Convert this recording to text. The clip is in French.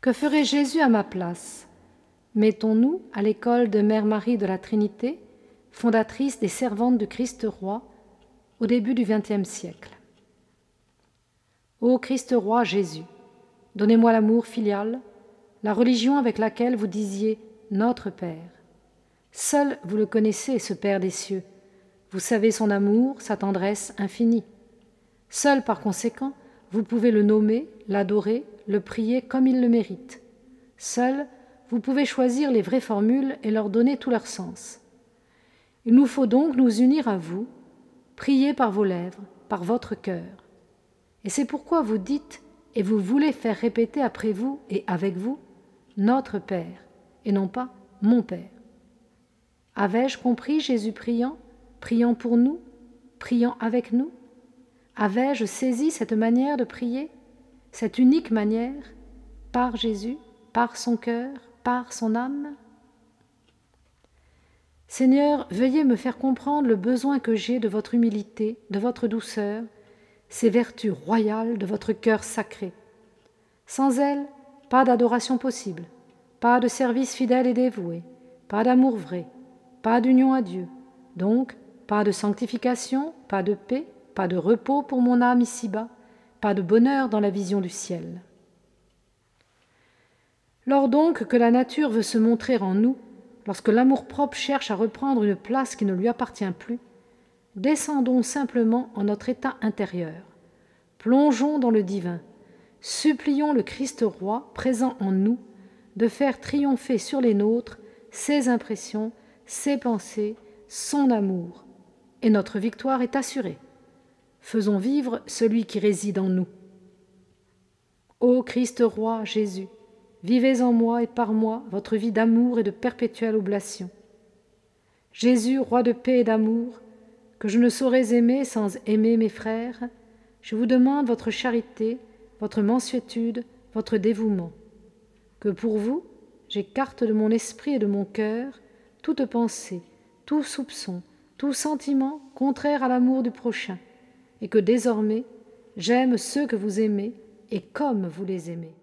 Que ferait Jésus à ma place? Mettons-nous à l'école de Mère Marie de la Trinité, fondatrice des servantes du Christ roi, au début du XXe siècle. Ô Christ roi Jésus, donnez-moi l'amour filial, la religion avec laquelle vous disiez Notre Père. Seul vous le connaissez, ce Père des cieux. Vous savez son amour, sa tendresse infinie. Seul, par conséquent, vous pouvez le nommer, l'adorer, le prier comme il le mérite. Seul, vous pouvez choisir les vraies formules et leur donner tout leur sens. Il nous faut donc nous unir à vous, prier par vos lèvres, par votre cœur. Et c'est pourquoi vous dites et vous voulez faire répéter après vous et avec vous notre Père, et non pas mon Père. Avais-je compris Jésus priant, priant pour nous, priant avec nous? Avais-je saisi cette manière de prier, cette unique manière, par Jésus, par son cœur, par son âme. Seigneur, veuillez me faire comprendre le besoin que j'ai de votre humilité, de votre douceur, ces vertus royales de votre cœur sacré. Sans elles, pas d'adoration possible, pas de service fidèle et dévoué, pas d'amour vrai, pas d'union à Dieu, donc pas de sanctification, pas de paix, pas de repos pour mon âme ici-bas, pas de bonheur dans la vision du ciel. Lors donc que la nature veut se montrer en nous, lorsque l'amour-propre cherche à reprendre une place qui ne lui appartient plus, descendons simplement en notre état intérieur, plongeons dans le divin, supplions le Christ roi présent en nous de faire triompher sur les nôtres ses impressions, ses pensées, son amour, et notre victoire est assurée. Faisons vivre celui qui réside en nous. Ô Christ roi Jésus, vivez en moi et par moi votre vie d'amour et de perpétuelle oblation. Jésus, roi de paix et d'amour, que je ne saurais aimer sans aimer mes frères, je vous demande votre charité, votre mansuétude, votre dévouement. Que pour vous, j'écarte de mon esprit et de mon cœur toute pensée, tout soupçon, tout sentiment contraire à l'amour du prochain, et que désormais j'aime ceux que vous aimez et comme vous les aimez.